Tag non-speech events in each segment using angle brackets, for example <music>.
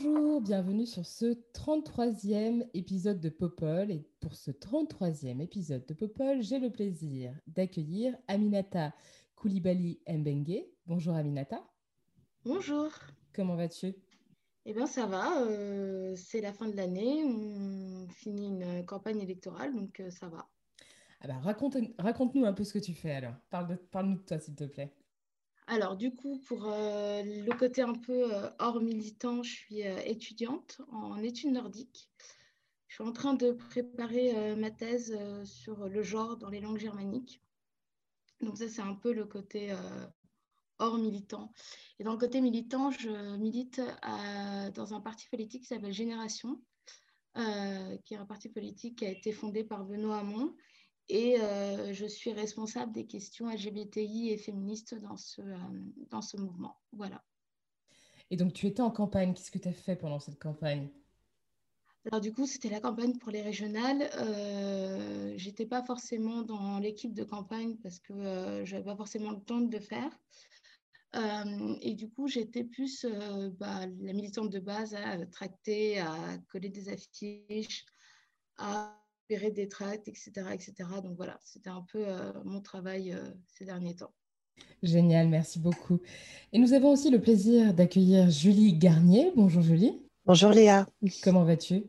Bonjour, bienvenue sur ce 33e épisode de Popol. Et pour ce 33e épisode de Popol, j'ai le plaisir d'accueillir Aminata Koulibaly Mbengue. Bonjour Aminata, Bonjour. comment vas-tu? Eh bien, ça va. euh, c'est la fin de l'année. On finit une campagne électorale, donc euh, ça va. ah bah, raconte, Raconte-nous un peu ce que tu fais alors. Parle de- Parle-nous de toi s'il te plaît. Alors, du coup, pour euh, le côté un peu euh, hors militant, je suis euh, étudiante en études nordiques. Je suis en train de préparer ma thèse sur le genre dans les langues germaniques. Donc ça, c'est un peu le côté hors militant. Et dans le côté militant, je milite dans un parti politique qui s'appelle Génération, qui est un parti politique qui a été fondé par Benoît Hamon. Et euh, je suis responsable des questions LGBTI et féministes dans ce, euh, dans ce mouvement. Voilà. Et donc tu étais en campagne, qu'est-ce que tu as fait pendant cette campagne? Alors du coup, c'était la campagne pour les régionales. Euh, J'étais pas forcément dans l'équipe de campagne parce que euh, j'avais pas forcément le temps de le faire. Euh, et du coup, j'étais plus euh, bah, la militante de base à tracter, à coller des affiches, à opérer des tracts, etc., etc. Donc voilà, c'était un peu euh, mon travail euh, ces derniers temps. Génial, merci beaucoup. Et nous avons aussi le plaisir d'accueillir Julie Garnier. Bonjour Julie, Bonjour Léa. comment vas-tu?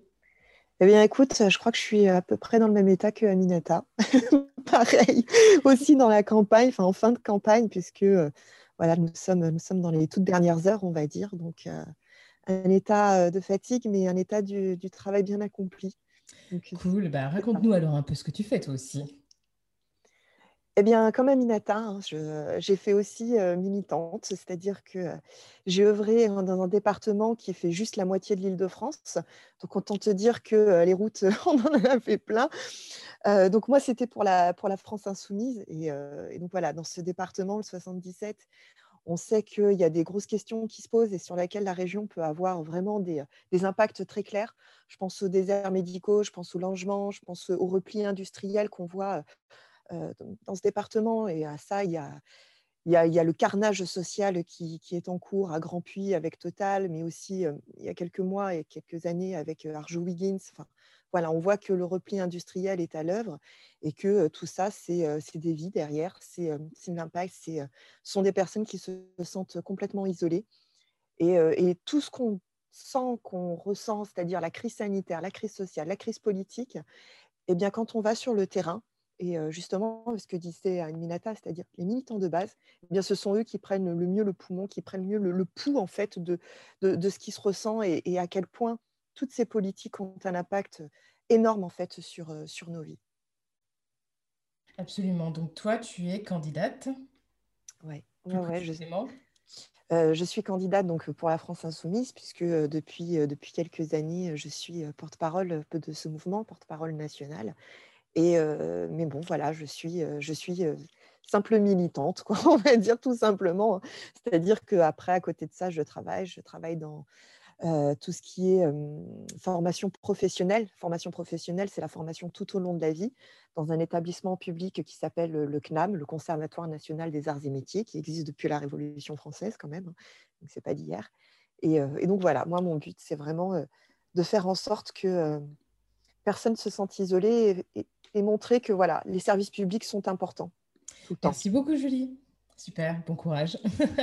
Eh bien, écoute, je crois que je suis à peu près dans le même état que Aminata. <laughs> Pareil, aussi dans la campagne, enfin en fin de campagne, puisque euh, voilà, nous sommes, nous sommes dans les toutes dernières heures, on va dire. Donc, euh, un état de fatigue, mais un état du, du travail bien accompli. Cool, bah, raconte-nous alors un peu ce que tu fais toi aussi. Eh bien, comme Aminata, hein, j'ai fait aussi euh, militante, c'est-à-dire que euh, j'ai œuvré dans un département qui fait juste la moitié de l'Île-de-France. Donc, autant te dire que euh, les routes, <laughs> on en a fait plein. Euh, donc, moi, c'était pour la, pour la France insoumise. Et, euh, et donc, voilà, dans ce département, le 77, on sait qu'il y a des grosses questions qui se posent et sur lesquelles la région peut avoir vraiment des, des impacts très clairs. Je pense aux déserts médicaux, je pense au logement, je pense au repli industriel qu'on voit euh, dans ce département. Et à ça, il y a, il y a, le carnage social qui, est en cours à Grand Puy avec Total, mais aussi euh, il y a quelques mois et quelques années avec euh, Arjo Wiggins. Enfin, voilà, on voit que le repli industriel est à l'œuvre et que euh, tout ça, c'est des vies derrière, c'est de l'impact, ce sont des personnes qui se sentent complètement isolées. Et, et tout ce qu'on sent, qu'on ressent, c'est-à-dire la crise sanitaire, la crise sociale, la crise politique, eh bien, quand on va sur le terrain, et justement, ce que disait Aminata, c'est-à-dire les militants de base, eh bien, ce sont eux qui prennent le mieux le poumon, qui prennent mieux le, le pouls en fait de, de, de ce qui se ressent et, et à quel point toutes ces politiques ont un impact énorme en fait sur, sur nos vies. Absolument, donc toi tu es candidate, plus ouais, ouais, je, euh, je suis candidate donc pour la France insoumise puisque depuis, depuis quelques années, je suis porte-parole de ce mouvement, porte-parole nationale. Et, mais bon, voilà, je suis, je suis simple militante, quoi, <laughs> on va dire tout simplement. hein. C'est-à-dire qu'après, à côté de ça, je travaille. Je travaille dans tout ce qui est formation professionnelle. Formation professionnelle, c'est la formation tout au long de la vie dans un établissement public qui s'appelle le CNAM, le Conservatoire national des arts et métiers, qui existe depuis la Révolution française quand même. hein. Donc, c'est pas d'hier. Et, donc, voilà, moi, mon but, c'est vraiment de faire en sorte que personne ne se sente isolé et montrer que voilà, les services publics sont importants tout le temps. Merci beaucoup Julie. Super, bon courage.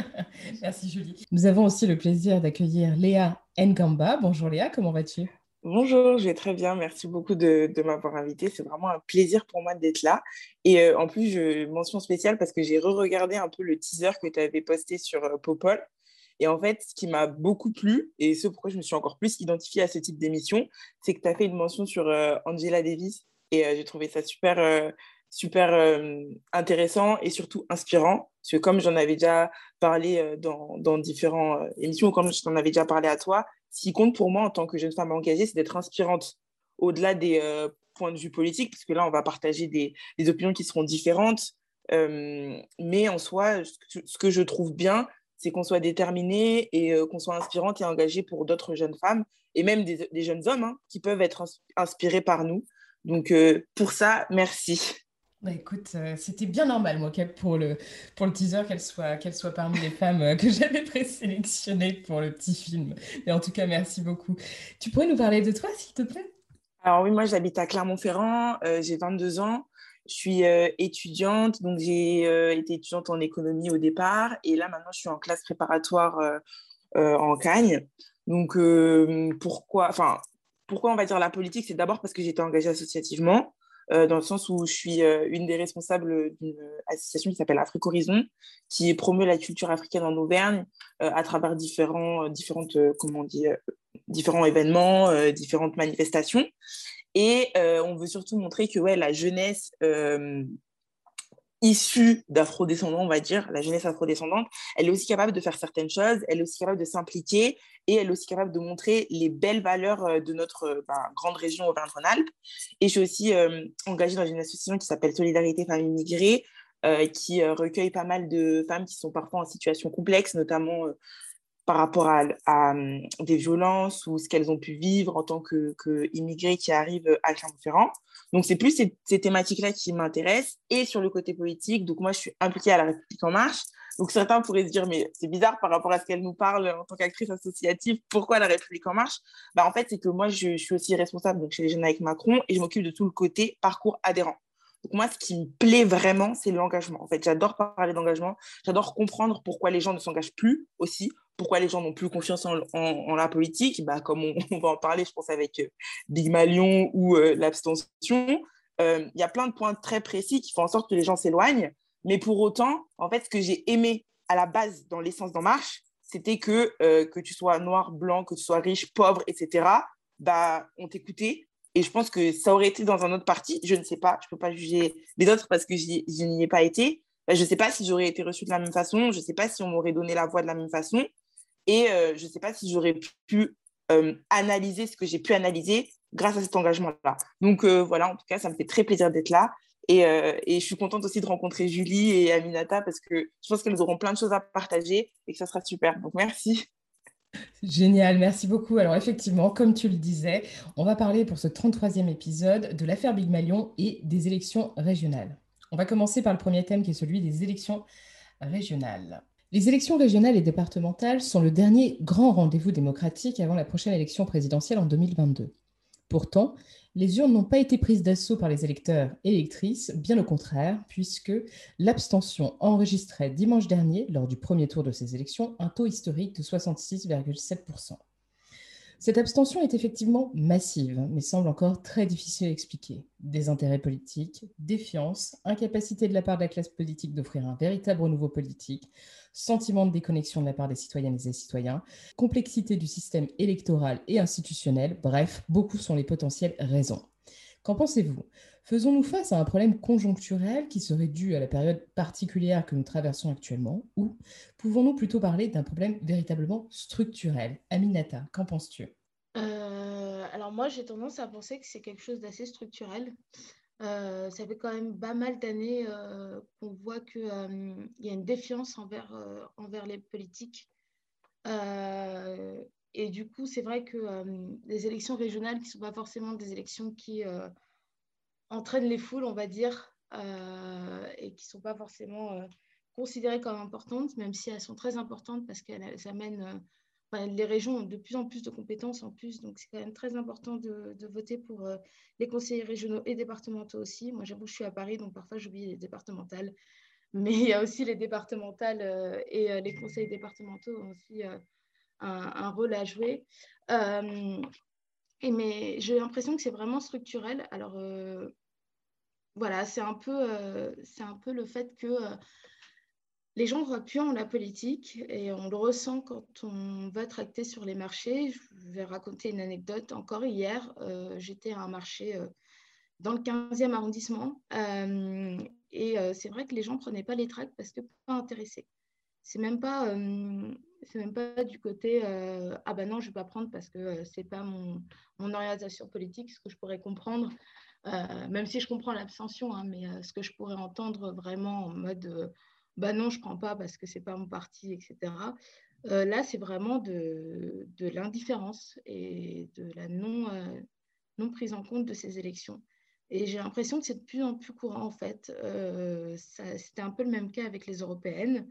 <laughs> Merci Julie. Nous avons aussi le plaisir d'accueillir Léa Ngamba. Bonjour Léa, comment vas-tu? Bonjour, je vais très bien. Merci beaucoup de, de m'avoir invité. C'est vraiment un plaisir pour moi d'être là. Et euh, en plus, je mention spéciale parce que j'ai re-regardé un peu le teaser que tu avais posté sur euh, Popol. Et en fait, ce qui m'a beaucoup plu, et ce pourquoi je me suis encore plus identifiée à ce type d'émission, c'est que tu as fait une mention sur euh, Angela Davis. Et euh, j'ai trouvé ça super, euh, super intéressant et surtout inspirant. Parce que comme j'en avais déjà parlé dans, dans différentes émissions, ou comme je t'en avais déjà parlé à toi, ce qui compte pour moi en tant que jeune femme engagée, c'est d'être inspirante au-delà des points de vue politiques, parce que là, on va partager des, des opinions qui seront différentes. mais en soi, ce que je trouve bien, c'est qu'on soit déterminé et qu'on soit inspirante et engagée pour d'autres jeunes femmes et même des, des jeunes hommes hein, qui peuvent être inspirés par nous. Donc, pour ça, merci. Bah écoute, c'était bien normal, moi, pour le, pour le teaser, qu'elle soit, qu'elle soit parmi les femmes que <laughs> j'avais présélectionnées pour le petit film. Et en tout cas, merci beaucoup. Tu pourrais nous parler de toi, s'il te plaît? Alors oui, moi, j'habite à Clermont-Ferrand, j'ai 22 ans. Je suis euh, étudiante, donc j'ai euh, été étudiante en économie au départ, et là maintenant je suis en classe préparatoire euh, en Cagne. Donc pourquoi, enfin pourquoi on va dire la politique, c'est d'abord parce que j'étais engagée associativement. dans le sens où je suis une des responsables d'une association qui s'appelle Afrique Horizon, qui promeut la culture africaine en Auvergne à travers différents, différentes, comment différents événements, différentes manifestations. Et euh, on veut surtout montrer que ouais, la jeunesse euh, issue d'afro-descendants, on va dire, la jeunesse afro-descendante, elle est aussi capable de faire certaines choses, elle est aussi capable de s'impliquer et elle est aussi capable de montrer les belles valeurs euh, de notre ben, grande région Auvergne-Rhône-Alpes. Et je suis aussi engagée dans une association qui s'appelle Solidarité Femmes Immigrées, qui recueille pas mal de femmes qui sont parfois en situation complexe, notamment par rapport à, hum, des violences ou ce qu'elles ont pu vivre en tant qu'immigrés qui arrivent à Clermont-Ferrand. Donc, c'est plus ces, thématiques-là qui m'intéressent. Et sur le côté politique, donc moi, je suis impliquée à La République En Marche. Donc, certains pourraient se dire, mais c'est bizarre par rapport à ce qu'elle nous parle en tant qu'actrice associative, pourquoi La République En Marche? Bah, En fait, c'est que moi, je, suis aussi responsable donc, chez les Jeunes avec Macron et je m'occupe de tout le côté parcours adhérent. Donc moi, ce qui me plaît vraiment, c'est l'engagement. En fait, j'adore parler d'engagement. J'adore comprendre pourquoi les gens ne s'engagent plus aussi, pourquoi les gens n'ont plus confiance en, la politique. Bah, comme <laughs> on, va en parler, je pense, avec euh, Big Malion ou euh, l'abstention. Euh, il y a plein de points très précis qui font en sorte que les gens s'éloignent. Mais pour autant, en fait, ce que j'ai aimé à la base dans l'essence d'En Marche, c'était que, que tu sois noir, blanc, que tu sois riche, pauvre, etc., bah, on t'écoutait, et je pense que ça aurait été dans un autre parti, je ne sais pas, je ne peux pas juger les autres parce que je n'y ai pas été. Je ne sais pas si j'aurais été reçue de la même façon, je ne sais pas si on m'aurait donné la voix de la même façon, et euh, je ne sais pas si j'aurais pu euh, analyser ce que j'ai pu analyser grâce à cet engagement-là. Donc euh, voilà, en tout cas, ça me fait très plaisir d'être là. Et, je suis contente aussi de rencontrer Julie et Aminata parce que je pense qu'elles auront plein de choses à partager et que ça sera super. Donc merci. Génial, merci beaucoup. Alors effectivement, comme tu le disais, on va parler pour ce 33e épisode de l'affaire Big Malion et des élections régionales. On va commencer par le premier thème qui est celui des élections régionales. Les élections régionales et départementales sont le dernier grand rendez-vous démocratique avant la prochaine élection présidentielle en 2022. Pourtant, les urnes n'ont pas été prises d'assaut par les électeurs et électrices, bien au contraire, puisque l'abstention enregistrait dimanche dernier, lors du premier tour de ces élections, un taux historique de 66,7%. Cette abstention est effectivement massive, mais semble encore très difficile à expliquer. Des intérêts politiques, défiance, incapacité de la part de la classe politique d'offrir un véritable renouveau politique, sentiment de déconnexion de la part des citoyennes et des citoyens, complexité du système électoral et institutionnel, bref, beaucoup sont les potentielles raisons. Qu'en pensez-vous? Faisons-nous face à un problème conjoncturel qui serait dû à la période particulière que nous traversons actuellement ou pouvons-nous plutôt parler d'un problème véritablement structurel? Aminata, qu'en penses-tu? Euh, Alors moi, j'ai tendance à penser que c'est quelque chose d'assez structurel. Euh, ça fait quand même pas mal d'années euh, qu'on voit qu'il euh, y a une défiance envers, envers les politiques. et du coup, c'est vrai que les élections régionales, qui ne sont pas forcément des élections qui entraînent les foules, on va dire, et qui ne sont pas forcément considérées comme importantes, même si elles sont très importantes parce qu'elles amènent les régions ont de plus en plus de compétences en plus, donc c'est quand même très important de, voter pour euh, les conseillers régionaux et départementaux aussi. Moi, j'avoue, je suis à Paris, donc parfois j'oublie les départementales, <laughs> mais il y a aussi les départementales euh, et euh, les conseils départementaux ont aussi un, rôle à jouer. et mais j'ai l'impression que c'est vraiment structurel. Alors voilà, c'est un peu, c'est un peu le fait que les gens voient plus en la politique et on le ressent quand on va tracter sur les marchés. Je vais raconter une anecdote. Encore hier, euh, j'étais à un marché euh, dans le 15e arrondissement. et c'est vrai que les gens ne prenaient pas les tracts parce que pas intéressés. C'est même pas, c'est même pas du côté ah ben non je vais pas prendre parce que c'est pas mon, mon, orientation politique, ce que je pourrais comprendre, même si je comprends l'abstention, hein, mais ce que je pourrais entendre vraiment en mode bah non je prends pas parce que c'est pas mon parti, etc. là c'est vraiment de, de l'indifférence et de la non, non prise en compte de ces élections. Et j'ai l'impression que c'est de plus en plus courant, en fait. Euh, c'était un peu le même cas avec les européennes.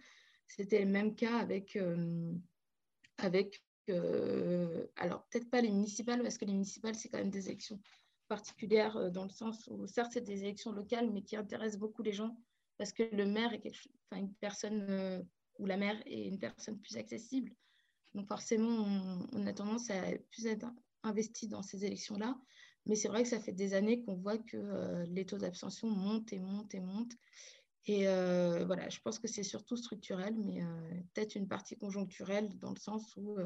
C'était le même cas avec, euh, avec euh, alors peut-être pas les municipales, parce que les municipales, c'est quand même des élections particulières dans le sens où, certes, c'est des élections locales, mais qui intéressent beaucoup les gens, parce que le maire est une personne, ou la maire est une personne plus accessible. Donc forcément, on, a tendance à plus être investi dans ces élections-là. Mais c'est vrai que ça fait des années qu'on voit que euh, les taux d'abstention montent et montent et montent. Et euh, voilà, je pense que c'est surtout structurel, mais euh, peut-être une partie conjoncturelle dans le sens où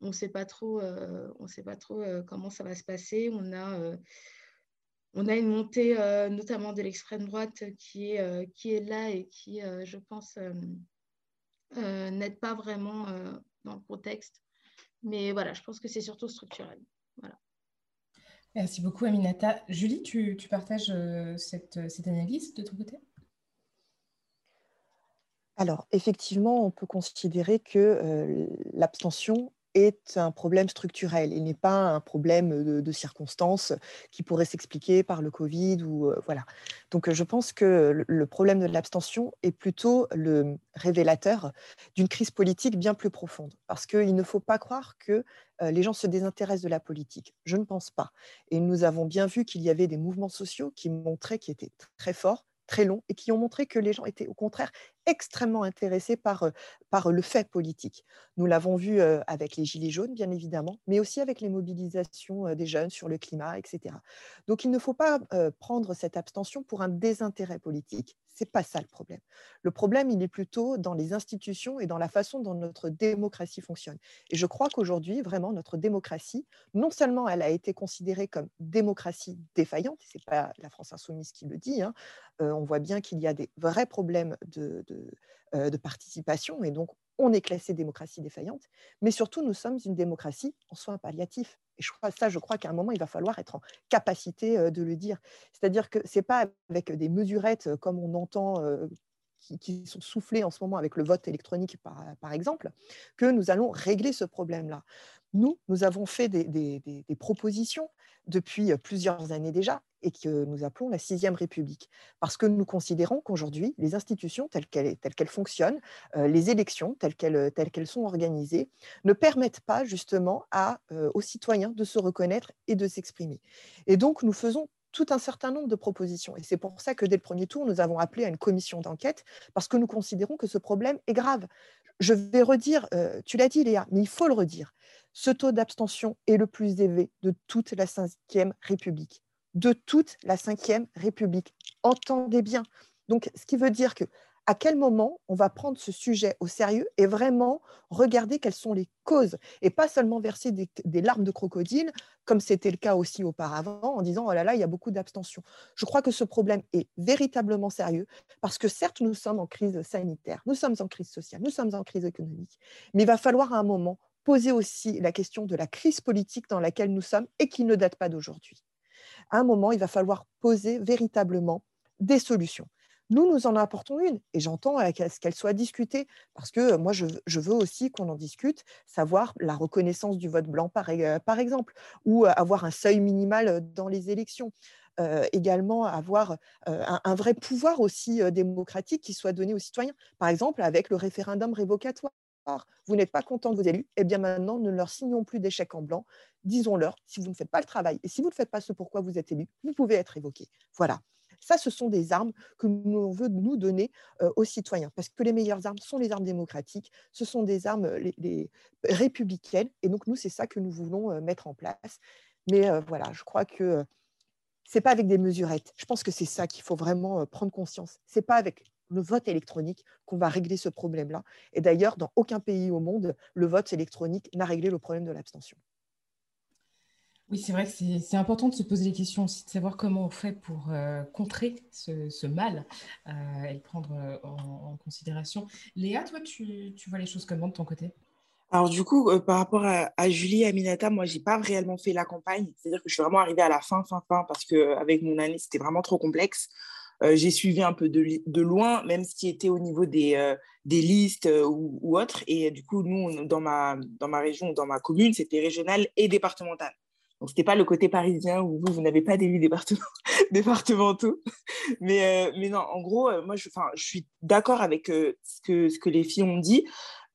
on ne sait pas trop, on sait pas trop comment ça va se passer. On a, on a une montée notamment de l'extrême droite qui est, qui est là et qui, je pense, n'aide pas vraiment dans le contexte. Mais voilà, je pense que c'est surtout structurel. Voilà. Merci beaucoup, Aminata. Julie, tu, partages euh, cette, cette, analyse de ton côté? Alors, effectivement, on peut considérer que euh, l'abstention est un problème structurel. Il n'est pas un problème de, circonstances qui pourrait s'expliquer par le Covid ou euh, voilà. Donc, je pense que le problème de l'abstention est plutôt le révélateur d'une crise politique bien plus profonde. Parce qu'il ne faut pas croire que euh, les gens se désintéressent de la politique. Je ne pense pas. Et nous avons bien vu qu'il y avait des mouvements sociaux qui montraient qu'ils étaient très forts, très longs et qui ont montré que les gens étaient au contraire extrêmement intéressés par, par le fait politique. Nous l'avons vu avec les Gilets jaunes, bien évidemment, mais aussi avec les mobilisations des jeunes sur le climat, etc. Donc il ne faut pas prendre cette abstention pour un désintérêt politique. C'est pas ça le problème. Le problème, il est plutôt dans les institutions et dans la façon dont notre démocratie fonctionne. Et je crois qu'aujourd'hui, vraiment, notre démocratie, non seulement elle a été considérée comme démocratie défaillante, c'est pas la France insoumise qui le dit, hein, on voit bien qu'il y a des vrais problèmes de euh, de, participation, et donc on est classé démocratie défaillante, mais surtout nous sommes une démocratie en soins palliatifs. Et je crois, ça, je crois qu'à un moment, il va falloir être en capacité euh, de le dire. C'est-à-dire que ce n'est pas avec des mesurettes euh, comme on entend qui, sont soufflées en ce moment avec le vote électronique, par, par exemple, que nous allons régler ce problème-là. Nous, nous avons fait des, des propositions depuis plusieurs années déjà et que nous appelons la sixième République. Parce que nous considérons qu'aujourd'hui, les institutions telles qu'elles, fonctionnent, les élections telles qu'elles, sont organisées, ne permettent pas justement à, aux citoyens de se reconnaître et de s'exprimer. Et donc, nous faisons tout un certain nombre de propositions. Et c'est pour ça que dès le premier tour, nous avons appelé à une commission d'enquête, parce que nous considérons que ce problème est grave. Je vais redire, tu l'as dit Léa, mais il faut le redire, ce taux d'abstention est le plus élevé de toute la Ve République de toute la Ve République. Entendez bien. Donc, ce qui veut dire que à quel moment on va prendre ce sujet au sérieux et vraiment regarder quelles sont les causes et pas seulement verser des, larmes de crocodile comme c'était le cas aussi auparavant en disant oh là là il y a beaucoup d'abstention. Je crois que ce problème est véritablement sérieux parce que certes nous sommes en crise sanitaire, nous sommes en crise sociale, nous sommes en crise économique, mais il va falloir à un moment poser aussi la question de la crise politique dans laquelle nous sommes et qui ne date pas d'aujourd'hui un moment, il va falloir poser véritablement des solutions. Nous, nous en apportons une, et j'entends qu'elle soit discutée, parce que moi, je, veux aussi qu'on en discute, savoir la reconnaissance du vote blanc, par, euh, exemple, ou avoir un seuil minimal dans les élections. Euh, également avoir euh, un, vrai pouvoir aussi démocratique qui soit donné aux citoyens, par exemple avec le référendum révocatoire vous n'êtes pas content de vos élus, eh bien maintenant, ne leur signons plus d'échecs en blanc. Disons-leur, si vous ne faites pas le travail et si vous ne faites pas ce pourquoi vous êtes élu, vous pouvez être évoqué. Voilà. Ça, ce sont des armes que nous veut nous donner euh, aux citoyens, parce que les meilleures armes sont les armes démocratiques, ce sont des armes les, républicaines, et donc nous, c'est ça que nous voulons euh, mettre en place. Mais euh, voilà, je crois que c'est pas avec des mesurettes. Je pense que c'est ça qu'il faut vraiment prendre conscience. C'est pas avec le vote électronique qu'on va régler ce problème-là. Et d'ailleurs, dans aucun pays au monde, le vote électronique n'a réglé le problème de l'abstention. Oui, c'est vrai que c'est important de se poser les questions aussi, de savoir comment on fait pour contrer ce, mal et le prendre en, considération. Léa, toi, tu, tu vois les choses comment de ton côté? Alors du coup, euh, par rapport à, Julie et Aminata, moi, j'ai pas réellement fait la campagne. C'est-à-dire que je suis vraiment arrivée à la fin, fin, fin, parce qu'avec mon année, c'était vraiment trop complexe. Euh, j'ai suivi un peu de, loin, même ce qui était au niveau des, euh, des listes ou, ou, autres. Et du coup, nous, dans ma, dans ma région, dans ma commune, c'était régional et départemental. Donc, ce n'était pas le côté parisien où vous, vous n'avez pas d'élus <laughs> départementaux. mais, mais non, en gros, moi, je, je suis d'accord avec ce, que, ce que les filles ont dit.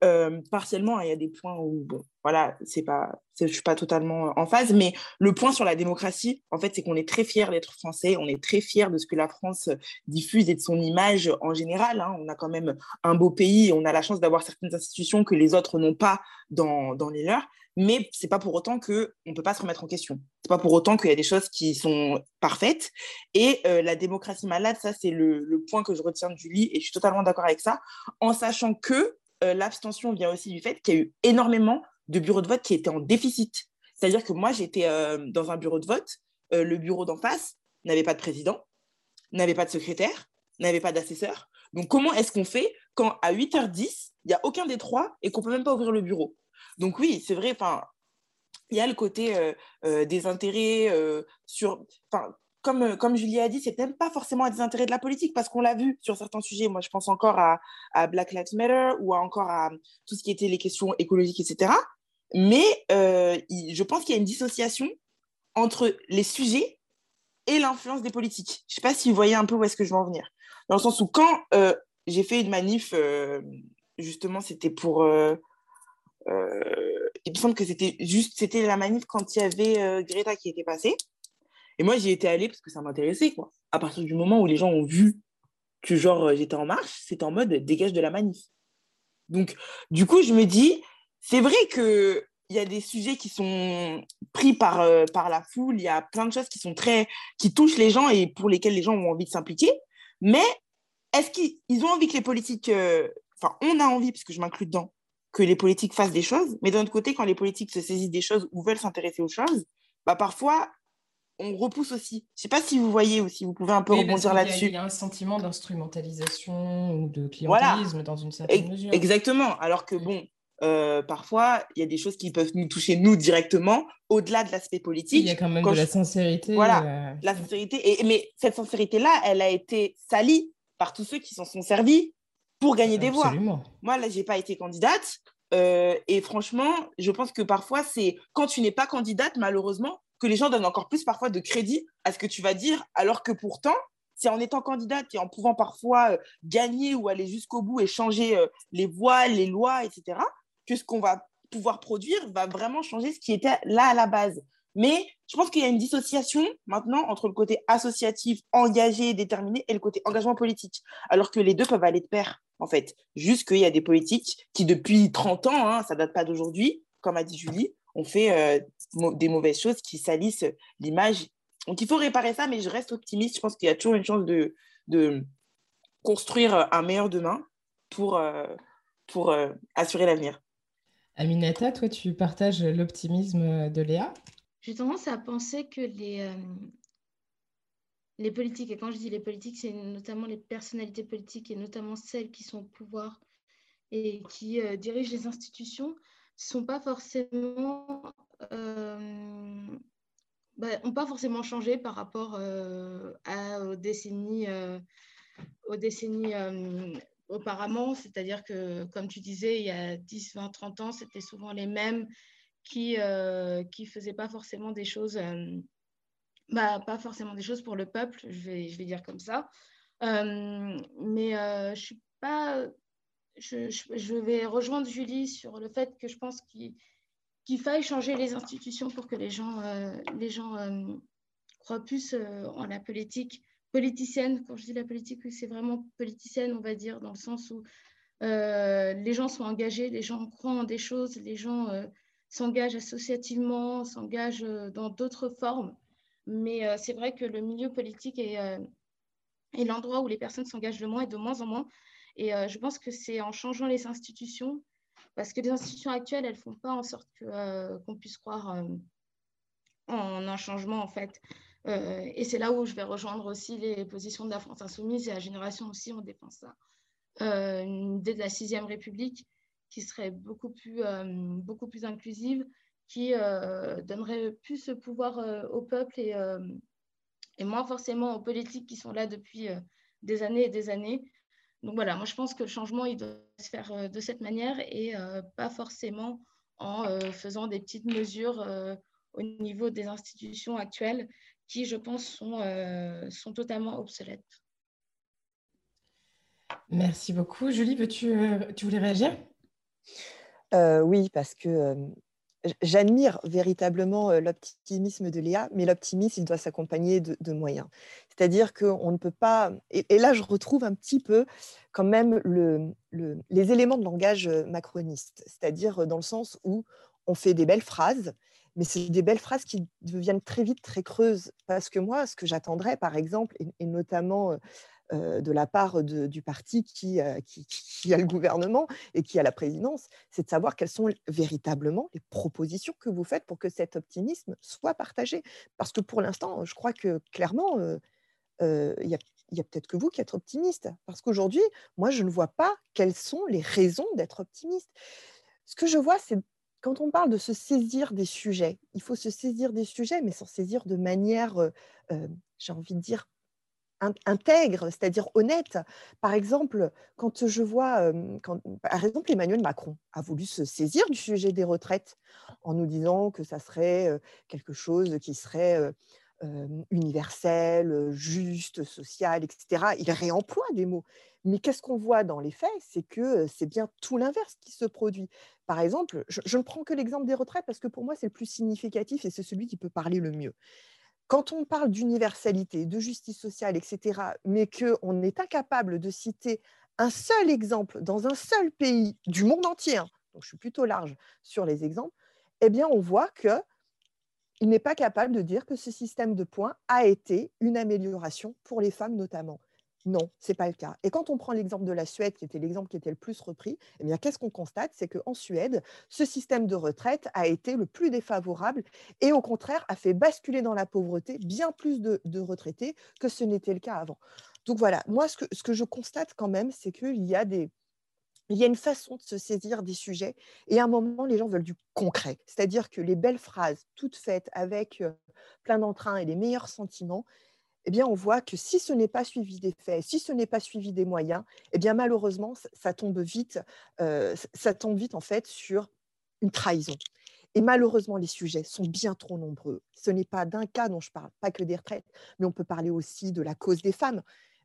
Euh, partiellement, hein, il y a des points où, bon, voilà, c'est pas, je suis pas totalement en phase, mais le point sur la démocratie, en fait, c'est qu'on est très fiers d'être français, on est très fiers de ce que la France diffuse et de son image en général. Hein. On a quand même un beau pays, on a la chance d'avoir certaines institutions que les autres n'ont pas dans, dans les leurs, mais c'est pas pour autant que on peut pas se remettre en question. C'est pas pour autant qu'il y a des choses qui sont parfaites. Et euh, la démocratie malade, ça c'est le, le, point que je retiens de Julie, et je suis totalement d'accord avec ça, en sachant que euh, l'abstention vient aussi du fait qu'il y a eu énormément de bureaux de vote qui étaient en déficit. C'est-à-dire que moi, j'étais euh, dans un bureau de vote, euh, le bureau d'en face n'avait pas de président, n'avait pas de secrétaire, n'avait pas d'assesseur. Donc, comment est-ce qu'on fait quand à 8h10, il n'y a aucun des trois et qu'on ne peut même pas ouvrir le bureau? Donc, oui, c'est vrai, il y a le côté des intérêts sur comme, euh, comme Julie a dit, c'est même pas forcément à des intérêts de la politique, parce qu'on l'a vu sur certains sujets. Moi, je pense encore à, à, Black Lives Matter ou encore à tout ce qui était les questions écologiques, etc. Mais euh, je pense qu'il y a une dissociation entre les sujets et l'influence des politiques. Je sais pas si vous voyez un peu où est-ce que je veux en venir. Dans le sens où quand euh, j'ai fait une manif, justement, c'était pour... il me semble que c'était juste, c'était la manif quand il y avait Greta qui était passée. Et moi, j'y étais allée parce que ça m'intéressait, quoi. À partir du moment où les gens ont vu que, genre, euh, j'étais en marche, c'était en mode dégage de la manif. Donc, du coup, je me dis, c'est vrai qu'il y a des sujets qui sont pris par, euh, par la foule, il y a plein de choses qui sont très, qui touchent les gens et pour lesquelles les gens ont envie de s'impliquer. Mais est-ce qu'ils ont envie que les politiques, euh, enfin, on a envie, parce que je m'inclus dedans, que les politiques fassent des choses, mais d'un autre côté, quand les politiques se saisissent des choses ou veulent s'intéresser aux choses, bah parfois, on repousse aussi. Je ne sais pas si vous voyez ou si vous pouvez un peu rebondir là-dessus. Il y a un sentiment d'instrumentalisation ou de clientélisme dans une certaine mesure. Exactement. Alors que bon, euh, parfois, il y a des choses qui peuvent nous toucher nous directement, au-delà de l'aspect politique. Il y a quand même de la sincérité. Voilà, euh, la sincérité. Et, mais cette sincérité-là, elle a été salie par tous ceux qui s'en sont servis pour gagner des voix. Moi, là, j'ai pas été candidate. Euh, et franchement, je pense que parfois, c'est quand tu n'es pas candidate, malheureusement, que les gens donnent encore plus parfois de crédit à ce que tu vas dire, alors que pourtant, c'est en étant candidate et en pouvant parfois euh, gagner ou aller jusqu'au bout et changer euh, les voies, les lois, etc., que ce qu'on va pouvoir produire va vraiment changer ce qui était là à la base. Mais je pense qu'il y a une dissociation maintenant entre le côté associatif, engagé, déterminé, et le côté engagement politique. Alors que les deux peuvent aller de pair, en fait. Juste qu'il y a des politiques qui, depuis 30 ans, hein, ça date pas d'aujourd'hui, comme a dit Julie, on fait euh, des mauvaises choses qui salissent l'image. Donc il faut réparer ça, mais je reste optimiste. Je pense qu'il y a toujours une chance de, de construire un meilleur demain pour, euh, pour euh, assurer l'avenir. Aminata, toi, tu partages l'optimisme de Léa? J'ai tendance à penser que les, les politiques, et quand je dis les politiques, c'est notamment les personnalités politiques et notamment celles qui sont au pouvoir et qui dirigent les institutions, sont pas forcément euh, bah, ont pas forcément changé par rapport euh, aux décennies, euh, aux décennies auparavant. C'est-à-dire que, comme tu disais, il y a 10, 20, 30 ans, c'était souvent les mêmes qui ne qui faisaient pas forcément des choses, bah, pas forcément des choses pour le peuple, je vais, je vais dire comme ça. mais je suis pas je, vais rejoindre Julie sur le fait que je pense qu'il faille changer les institutions pour que les gens, euh, les gens euh, croient plus euh, en la politique politicienne. Quand je dis la politique, c'est vraiment politicienne, on va dire, dans le sens où les gens sont engagés, les gens croient en des choses, les gens s'engagent associativement, s'engagent dans d'autres formes. Mais c'est vrai que le milieu politique est, est l'endroit où les personnes s'engagent le moins et de moins en moins. Et euh, je pense que c'est en changeant les institutions, parce que les institutions actuelles, elles ne font pas en sorte euh, qu'on puisse croire en un changement, en fait. Et c'est là où je vais rejoindre aussi les positions de la France insoumise et la génération aussi, on défend ça. une idée de la sixième République qui serait beaucoup plus, beaucoup plus inclusive, qui donnerait plus ce pouvoir au peuple et, moins forcément aux politiques qui sont là depuis des années et des années. Donc voilà, moi je pense que le changement, il doit se faire euh, de cette manière et euh, pas forcément en euh, faisant des petites mesures au niveau des institutions actuelles qui, je pense, sont, sont totalement obsolètes. Merci beaucoup. Julie, veux-tu, tu voulais réagir? Oui, parce que j'admire véritablement l'optimisme de Léa, mais l'optimisme, il doit s'accompagner de, moyens. C'est-à-dire qu'on ne peut pas... Et, là, je retrouve un petit peu quand même les éléments de langage macroniste, c'est-à-dire dans le sens où on fait des belles phrases, mais c'est des belles phrases qui deviennent très vite très creuses. Parce que moi, ce que j'attendrais, par exemple, et notamment euh, de la part du parti euh, qui, a le gouvernement et qui a la présidence, c'est de savoir quelles sont véritablement les propositions que vous faites pour que cet optimisme soit partagé. Parce que pour l'instant, je crois que clairement, euh, il y a, peut-être que vous qui êtes optimiste. Parce qu'aujourd'hui, moi, je ne vois pas quelles sont les raisons d'être optimiste. Ce que je vois, c'est quand on parle de se saisir des sujets, il faut se saisir des sujets, mais s'en saisir de manière, j'ai envie de dire, intègre, c'est-à-dire honnête. Par exemple, quand je vois, par exemple, Emmanuel Macron a voulu se saisir du sujet des retraites en nous disant que ça serait quelque chose qui serait universel, juste, social, etc. Il réemploie des mots. Mais qu'est-ce qu'on voit dans les faits? C'est que c'est bien tout l'inverse qui se produit. Par exemple, je, ne prends que l'exemple des retraites parce que pour moi, c'est le plus significatif et c'est celui qui peut parler le mieux quand on parle d'universalité, de justice sociale, etc., mais qu'on est incapable de citer un seul exemple dans un seul pays du monde entier, hein, donc je suis plutôt large sur les exemples, eh bien on voit qu'il n'est pas capable de dire que ce système de points a été une amélioration pour les femmes notamment. Non, ce n'est pas le cas. Et quand on prend l'exemple de la Suède, qui était l'exemple qui était le plus repris, eh bien, qu'est-ce qu'on constate? C'est qu'en Suède, ce système de retraite a été le plus défavorable et au contraire a fait basculer dans la pauvreté bien plus de, retraités que ce n'était le cas avant. Donc voilà, moi, ce que, ce que je constate quand même, c'est qu'il y a des, il y a une façon de se saisir des sujets et à un moment, les gens veulent du concret. C'est-à-dire que les belles phrases, toutes faites avec euh, plein d'entrain et les meilleurs sentiments, eh bien, on voit que si ce n'est pas suivi des faits, si ce n'est pas suivi des moyens, eh bien, malheureusement, ça tombe vite, euh, ça tombe vite en fait sur une trahison. Et malheureusement, les sujets sont bien trop nombreux. Ce n'est pas d'un cas dont je parle, pas que des retraites, mais on peut parler aussi de la cause des femmes.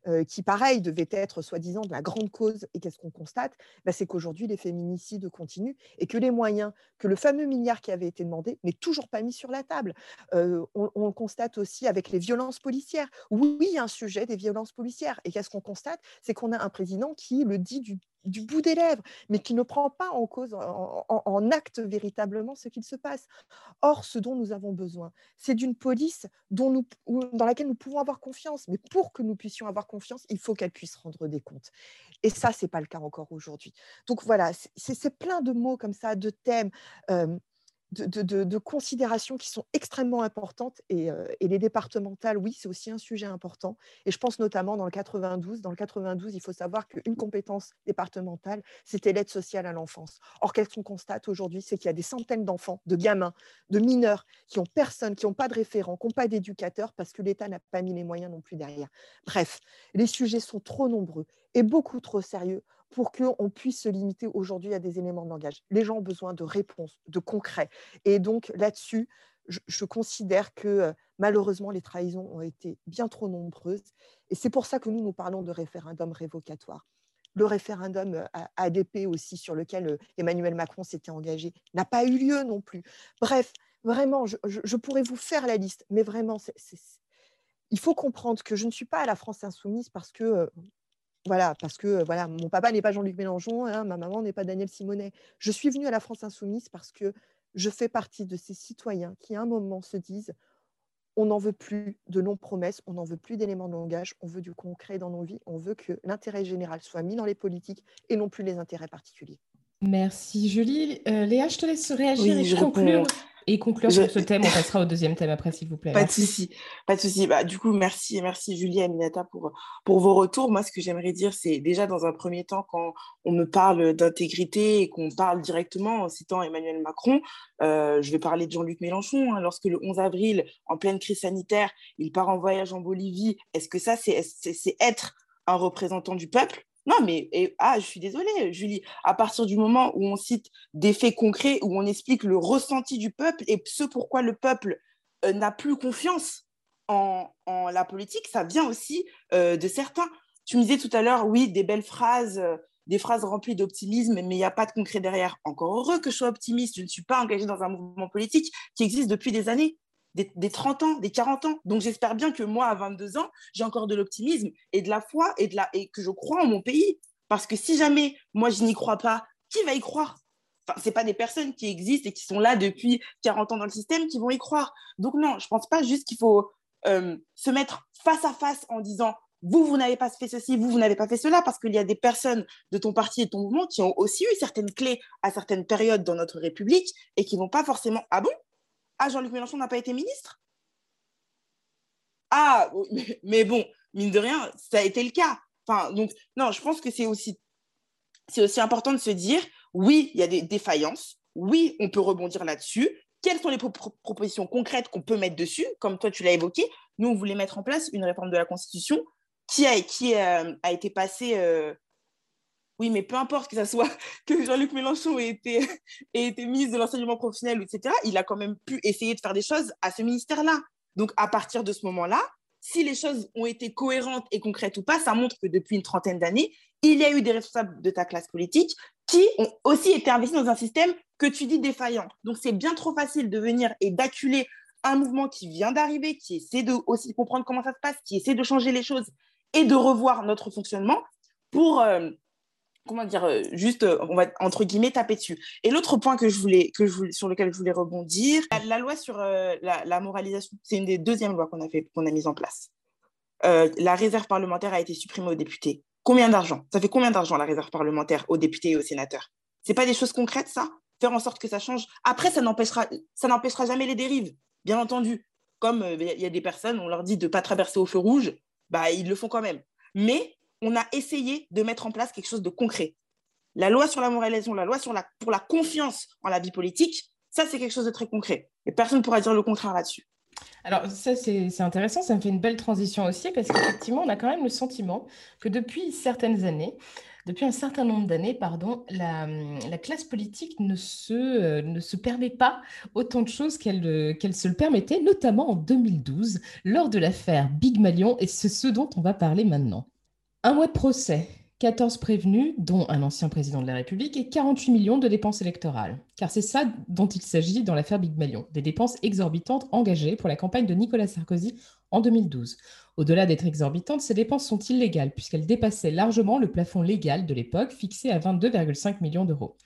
Euh, qui, pareil, devait être soi-disant de la grande cause. Et qu'est-ce qu'on constate? Bah, C'est qu'aujourd'hui, les féminicides continuent et que les moyens, que le fameux milliard qui avait été demandé n'est toujours pas mis sur la table. Euh, on, on, constate aussi avec les violences policières. Oui, il y a un sujet des violences policières. Et qu'est-ce qu'on constate? C'est qu'on a un président qui le dit du du bout des lèvres, mais qui ne prend pas en cause, en, acte véritablement ce qu'il se passe. Or, ce dont nous avons besoin, c'est d'une police dont nous, dans laquelle nous pouvons avoir confiance. Mais pour que nous puissions avoir confiance, il faut qu'elle puisse rendre des comptes. Et ça, ce n'est pas le cas encore aujourd'hui. Donc voilà, c'est plein de mots comme ça, de thèmes. Euh, de, considérations qui sont extrêmement importantes. Euh, et, les départementales, oui, c'est aussi un sujet important. Et je pense notamment dans le 92. Dans le 92, il faut savoir qu'une compétence départementale, c'était l'aide sociale à l'enfance. Or, qu'est-ce qu'on constate aujourd'hui C'est qu'il y a des centaines d'enfants, de gamins, de mineurs qui ont personne, qui n'ont pas de référent, qui n'ont pas d'éducateur parce que l'État n'a pas mis les moyens non plus derrière. Bref, les sujets sont trop nombreux et beaucoup trop sérieux pour qu'on puisse se limiter aujourd'hui à des éléments de langage. Les gens ont besoin de réponses, de concret. Et donc là-dessus, je, considère que euh, malheureusement, les trahisons ont été bien trop nombreuses. Et c'est pour ça que nous, nous parlons de référendum révocatoire. Le référendum euh, ADP aussi, sur lequel euh, Emmanuel Macron s'était engagé, n'a pas eu lieu non plus. Bref, vraiment, je, pourrais vous faire la liste, mais vraiment, il faut comprendre que je ne suis pas à la France insoumise parce que voilà, parce que voilà, mon papa n'est pas Jean-Luc Mélenchon, hein, ma maman n'est pas Daniel Simonet. Je suis venue à la France insoumise parce que je fais partie de ces citoyens qui, à un moment, se disent on n'en veut plus de longues promesses, on n'en veut plus d'éléments de langage, on veut du concret dans nos vies, on veut que l'intérêt général soit mis dans les politiques et non plus les intérêts particuliers. Merci Julie. Euh, Léa, je te laisse réagir et je conclure. Et conclure sur ce thème, on passera au deuxième thème après, s'il vous plaît. Pas de souci, pas de souci. Bah, du coup, merci, merci Julie et Aminata pour, pour vos retours. Moi, ce que j'aimerais dire, c'est déjà dans un premier temps, quand on me parle d'intégrité et qu'on parle directement en citant Emmanuel Macron, euh, je vais parler de Jean-Luc Mélenchon. Hein. lorsque le 11 avril, en pleine crise sanitaire, il part en voyage en Bolivie, est-ce que ça, c'est être un représentant du peuple non, mais ah, je suis désolée, Julie. À partir du moment où on cite des faits concrets, où on explique le ressenti du peuple et ce pourquoi le peuple euh, n'a plus confiance en, la politique, ça vient aussi euh, de certains. Tu me disais tout à l'heure, oui, des belles phrases, euh, des phrases remplies d'optimisme, mais il n'y a pas de concret derrière. Encore heureux que je sois optimiste. Je ne suis pas engagée dans un mouvement politique qui existe depuis des années des, 30 ans, des 40 ans. Donc j'espère bien que moi, à 22 ans, j'ai encore de l'optimisme et de la foi et, de la, et que je crois en mon pays. Parce que si jamais moi, je n'y crois pas, qui va y croire? Enfin, ce pas des personnes qui existent et qui sont là depuis 40 ans dans le système qui vont y croire. Donc non, je ne pense pas juste qu'il faut euh, se mettre face à face en disant vous, vous n'avez pas fait ceci, vous, vous n'avez pas fait cela, parce qu'il y a des personnes de ton parti et de ton mouvement qui ont aussi eu certaines clés à certaines périodes dans notre République et qui vont pas forcément, ah bon, ah, Jean-Luc Mélenchon n'a pas été ministre? Ah, <laughs> mais, bon, mine de rien, ça a été le cas. Non, je pense que c'est aussi, important de se dire, oui, il y a des défaillances, oui, on peut rebondir là-dessus. Quelles sont les propositions concrètes qu'on peut mettre dessus? Comme toi, tu l'as évoqué, nous, on voulait mettre en place une réforme de la Constitution qui a, euh, été passée euh, oui, mais peu importe que ça soit <laughs> que Jean-Luc Mélenchon ait été, ait été ministre de l'enseignement professionnel, etc., il a quand même pu essayer de faire des choses à ce ministère-là. Donc, à partir de ce moment-là, si les choses ont été cohérentes et concrètes ou pas, ça montre que depuis une trentaine d'années, il y a eu des responsables de ta classe politique qui ont aussi été investis dans un système que tu dis défaillant. Donc, c'est bien trop facile de venir et d'acculer un mouvement qui vient d'arriver, qui essaie de aussi comprendre comment ça se passe, qui essaie de changer les choses et de revoir notre fonctionnement pour, euh, comment dire, euh, juste, euh, on va entre guillemets taper dessus. Et l'autre point que je voulais, que je sur lequel je voulais rebondir, la, loi sur euh, la, moralisation, c'est une des deuxièmes lois qu'on a fait, qu'on a mise en place. la réserve parlementaire a été supprimée aux députés. Combien d'argent? Ça fait combien d'argent la réserve parlementaire aux députés et aux sénateurs? C'est pas des choses concrètes, ça? Faire en sorte que ça change? Après, ça n'empêchera, ça n'empêchera jamais les dérives, bien entendu. Comme il y a des personnes, on leur dit de pas traverser au feu rouge, bah ils le font quand même. Mais on a essayé de mettre en place quelque chose de concret. La loi sur la moralisation, la loi pour la confiance en la vie politique, ça, c'est quelque chose de très concret. Et personne ne pourra dire le contraire là-dessus. Alors ça, c'est intéressant, ça me fait une belle transition aussi, parce qu'effectivement, on a quand même le sentiment que depuis certaines années, depuis un certain nombre d'années, pardon, la, classe politique ne se, euh, ne se permet pas autant de choses qu'elle qu'elle se le permettait, notamment en 2012, lors de l'affaire Big Malion, et c'est ce dont on va parler maintenant. Un mois de procès, 14 prévenus, dont un ancien président de la République, et 48 millions de dépenses électorales. Car c'est ça dont il s'agit dans l'affaire Big Malion, des dépenses exorbitantes engagées pour la campagne de Nicolas Sarkozy en 2012. Au-delà d'être exorbitantes, ces dépenses sont illégales puisqu'elles dépassaient largement le plafond légal de l'époque fixé à 22,5 millions d'euros.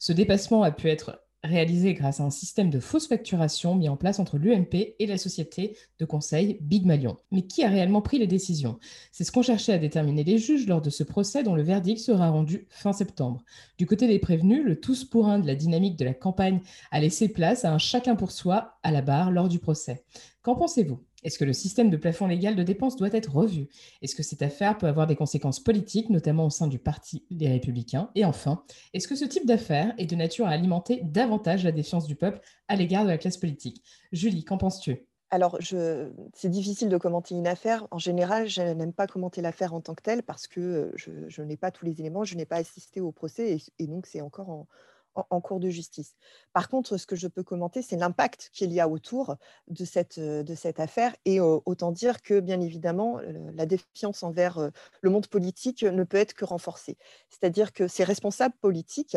Ce dépassement a pu être réalisé grâce à un système de fausse facturation mis en place entre l'UMP et la société de conseil Big Malion. Mais qui a réellement pris les décisions? C'est ce qu'ont cherché à déterminer les juges lors de ce procès dont le verdict sera rendu fin septembre. Du côté des prévenus, le tous pour un de la dynamique de la campagne a laissé place à un chacun pour soi à la barre lors du procès. Qu'en pensez-vous? Est-ce que le système de plafond légal de dépenses doit être revu? Est-ce que cette affaire peut avoir des conséquences politiques, notamment au sein du Parti des Républicains? Et enfin, est-ce que ce type d'affaire est de nature à alimenter davantage la défiance du peuple à l'égard de la classe politique? Julie, qu'en penses-tu? Alors, c'est difficile de commenter une affaire. En général, je n'aime pas commenter l'affaire en tant que telle parce que je, n'ai pas tous les éléments, je n'ai pas assisté au procès et donc c'est encore en, en, cours de justice. Par contre, ce que je peux commenter, c'est l'impact qu'il y a autour de cette, cette affaire. Et autant dire que, bien évidemment, la défiance envers le monde politique ne peut être que renforcée. C'est-à-dire que ces responsables politiques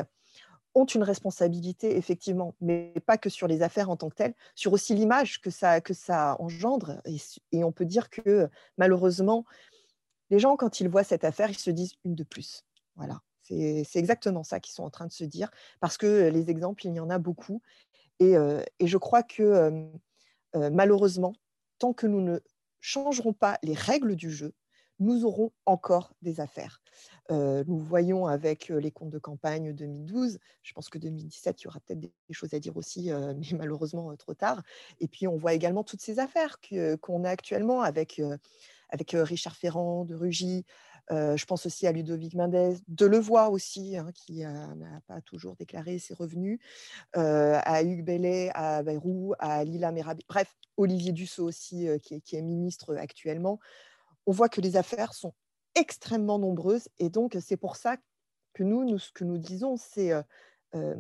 ont une responsabilité, effectivement, mais pas que sur les affaires en tant que telles, sur aussi l'image que ça, que ça engendre. Et, et on peut dire que, malheureusement, les gens, quand ils voient cette affaire, ils se disent une de plus. Voilà. C'est exactement ça qu'ils sont en train de se dire, parce que les exemples, il y en a beaucoup. Et, je crois que malheureusement, tant que nous ne changerons pas les règles du jeu, nous aurons encore des affaires. nous voyons avec les comptes de campagne 2012, je pense que 2017, il y aura peut-être des choses à dire aussi, mais malheureusement trop tard. Et puis on voit également toutes ces affaires qu'on a actuellement avec, avec Richard Ferrand de Rugy, je pense aussi à Ludovic Mendez, Delevoye aussi, hein, qui n'a pas toujours déclaré ses revenus, à Hugues Bellet, à Bayrou, à Lila Merabi, bref, Olivier Dussault aussi, qui, est, ministre actuellement. On voit que les affaires sont extrêmement nombreuses et donc c'est pour ça que nous, ce que nous disons, c'est euh,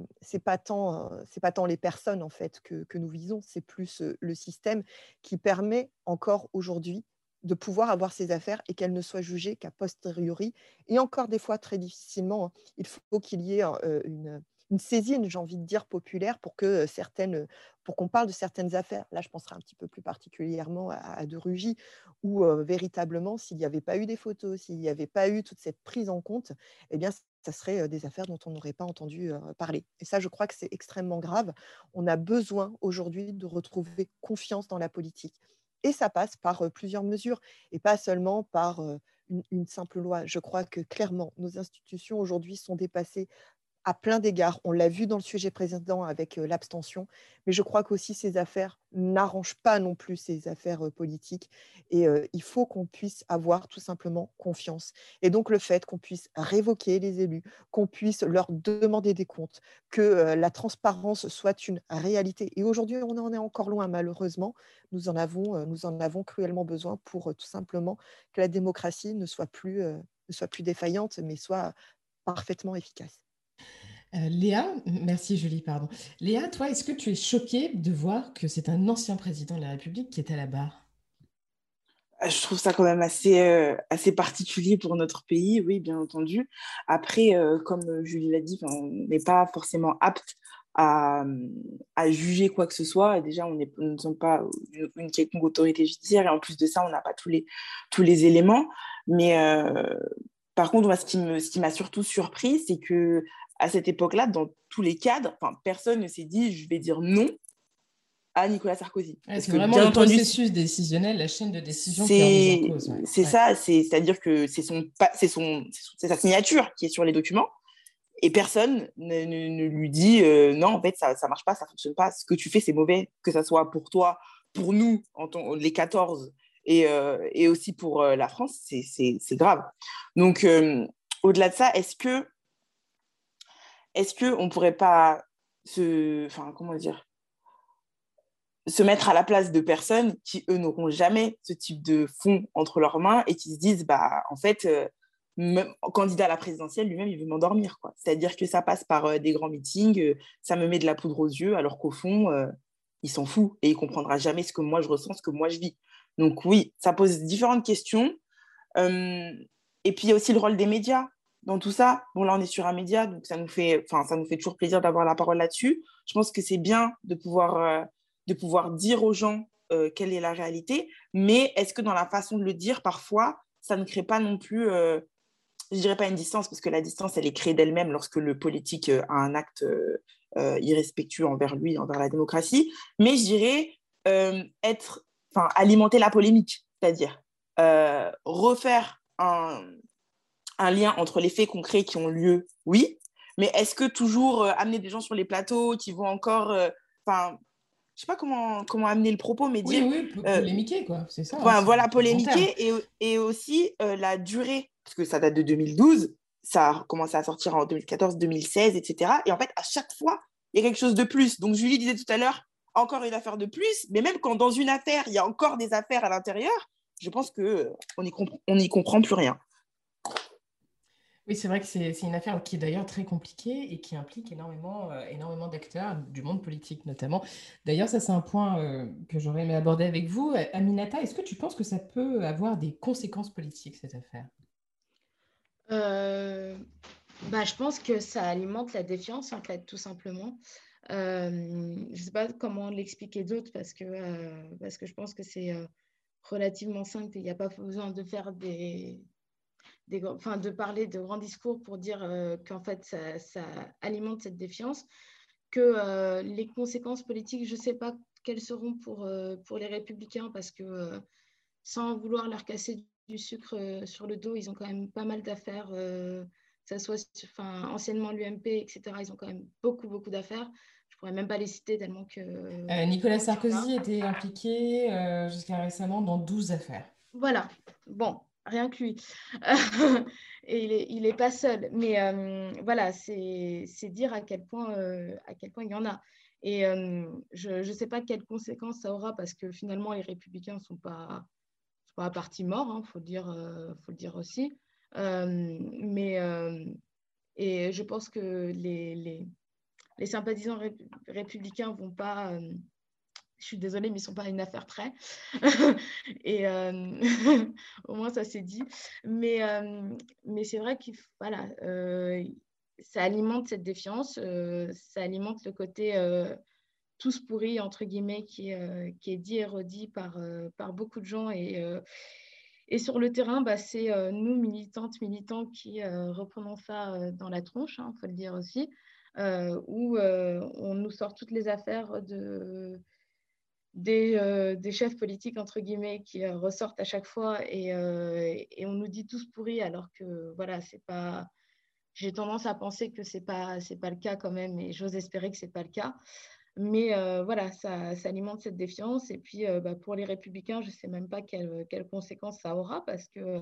pas tant les personnes en fait que nous visons, c'est plus le système qui permet encore aujourd'hui de pouvoir avoir ces affaires et qu'elles ne soient jugées qu'à posteriori. Et encore des fois, très difficilement, hein, il faut qu'il y ait une, une saisine, j'ai envie de dire, populaire pour que certaines, pour qu'on parle de certaines affaires. Là, je penserai un petit peu plus particulièrement à, De Rugy, où véritablement, s'il n'y avait pas eu des photos, s'il n'y avait pas eu toute cette prise en compte, eh bien, ça serait des affaires dont on n'aurait pas entendu parler. Et ça, je crois que c'est extrêmement grave. On a besoin aujourd'hui de retrouver confiance dans la politique. Et ça passe par plusieurs mesures et pas seulement par une, simple loi. Je crois que clairement, nos institutions aujourd'hui sont dépassées à plein d'égards. On l'a vu dans le sujet précédent avec l'abstention, mais je crois qu'aussi ces affaires n'arrangent pas non plus ces affaires politiques. Et il faut qu'on puisse avoir tout simplement confiance. Et donc le fait qu'on puisse révoquer les élus, qu'on puisse leur demander des comptes, que la transparence soit une réalité. Et aujourd'hui, on en est encore loin, malheureusement. Nous en avons, nous en avons cruellement besoin pour tout simplement que la démocratie ne soit plus, ne soit plus défaillante, mais soit parfaitement efficace. Euh, Léa, merci Julie, pardon. Léa, toi, est-ce que tu es choquée de voir que c'est un ancien président de la République qui est à la barre? Ah, je trouve ça quand même assez, euh, assez particulier pour notre pays, oui, bien entendu. Après, euh, comme Julie l'a dit, on n'est pas forcément apte à, à, juger quoi que ce soit. déjà, on nous ne sommes pas une, quelconque autorité judiciaire. Et en plus de ça, on n'a pas tous les, tous les éléments. Mais par contre, moi, ce qui m'a surtout surpris, c'est que à cette époque-là, dans tous les cadres, personne ne s'est dit je vais dire non à Nicolas Sarkozy. c'est vraiment le processus décisionnel, la chaîne de décision qui est en cause. C'est ça, c'est-à-dire que c'est son, son, sa signature qui est sur les documents et personne ne, lui dit euh, non, en fait, ça ne marche pas, ça ne fonctionne pas, ce que tu fais, c'est mauvais, que ça soit pour toi, pour nous, en les 14, et, euh, et aussi pour euh, la France, c'est grave. Donc, au-delà de ça, est-ce que est-ce qu'on ne pourrait pas se, dire, se mettre à la place de personnes qui, eux, n'auront jamais ce type de fonds entre leurs mains et qui se disent, bah, en fait, euh, candidat à la présidentielle, lui-même, il veut m'endormir. C'est-à-dire que ça passe par euh, des grands meetings, euh, ça me met de la poudre aux yeux, alors qu'au fond, il s'en fout et il comprendra jamais ce que moi je ressens, ce que moi je vis. Donc oui, ça pose différentes questions. et puis aussi le rôle des médias dans tout ça. Bon, là, on est sur un média, donc ça nous fait, ça nous fait toujours plaisir d'avoir la parole là-dessus. Je pense que c'est bien de pouvoir, euh, de pouvoir dire aux gens euh, quelle est la réalité, mais est-ce que dans la façon de le dire, parfois, ça ne crée pas non plus, euh, je dirais pas une distance, parce que la distance, elle est créée d'elle-même lorsque le politique a un acte irrespectueux envers lui, envers la démocratie, mais je dirais être, enfin, alimenter la polémique, c'est-à-dire refaire un, un lien entre les faits concrets qui ont lieu, oui, mais est-ce que toujours euh, amener des gens sur les plateaux qui vont encore. Euh, enfin, je sais pas comment, comment amener le propos, mais dire. Oui, oui, euh, polémiquer, quoi, c'est ça. Hein, voilà, polémiquer et, et, aussi la durée, parce que ça date de 2012, ça a commencé à sortir en 2014, 2016, etc. Et en fait, à chaque fois, il y a quelque chose de plus. Donc, Julie disait tout à l'heure, encore une affaire de plus, mais même quand dans une affaire, il y a encore des affaires à l'intérieur, je pense qu'on n'y on y comprend plus rien. Oui, c'est vrai que c'est une affaire qui est d'ailleurs très compliquée et qui implique énormément, euh, d'acteurs, du monde politique notamment. D'ailleurs, ça, c'est un point euh, que j'aurais aimé aborder avec vous. Aminata, est-ce que tu penses que ça peut avoir des conséquences politiques, cette affaire? Euh, bah, Je pense que ça alimente la défiance, en fait, tout simplement. je ne sais pas comment l'expliquer d'autre parce que, parce que je pense que c'est relativement simple. Il n'y a pas besoin de faire des enfin, de parler de grands discours pour dire euh, qu'en fait, ça, alimente cette défiance, que euh, les conséquences politiques, je ne sais pas quelles seront pour, euh, pour les républicains, parce que sans vouloir leur casser du sucre sur le dos. Ils ont quand même pas mal d'affaires. ça soit enfin, anciennement l'UMP, etc. Ils ont quand même beaucoup, beaucoup d'affaires. Je pourrais même pas les citer tellement que. Nicolas Sarkozy était impliqué jusqu'à récemment dans 12 affaires. Voilà. Bon, rien que lui. <laughs> et il n'est est pas seul. Mais euh, voilà, c'est dire à quel, point, euh, à quel point il y en a. Et euh, je ne sais pas quelles conséquences ça aura parce que finalement, les républicains ne sont pas, à partie mort, il hein, faut, le dire aussi. mais et je pense que les, les sympathisants républicains ne vont pas je suis désolée, mais ils ne sont pas une affaire près. <laughs> et euh, <laughs> au moins, ça s'est dit. Mais, euh, mais c'est vrai que euh, ça alimente cette défiance, ça alimente le côté tous pourris, entre guillemets, qui, qui est dit et redit par, par beaucoup de gens. Et, et sur le terrain, bah, c'est nous, militantes, militants, qui reprenons ça dans la tronche, il hein, faut le dire aussi, où on nous sort toutes les affaires de euh, des, chefs politiques, entre guillemets, qui euh, ressortent à chaque fois euh, et, on nous dit tous pourris alors que, voilà, c'est pas... J'ai tendance à penser que c'est pas c'est pas le cas quand même et j'ose espérer que c'est pas le cas. Mais voilà, ça, alimente cette défiance. Et puis, bah, pour les républicains, je sais même pas quelles conséquences ça aura parce que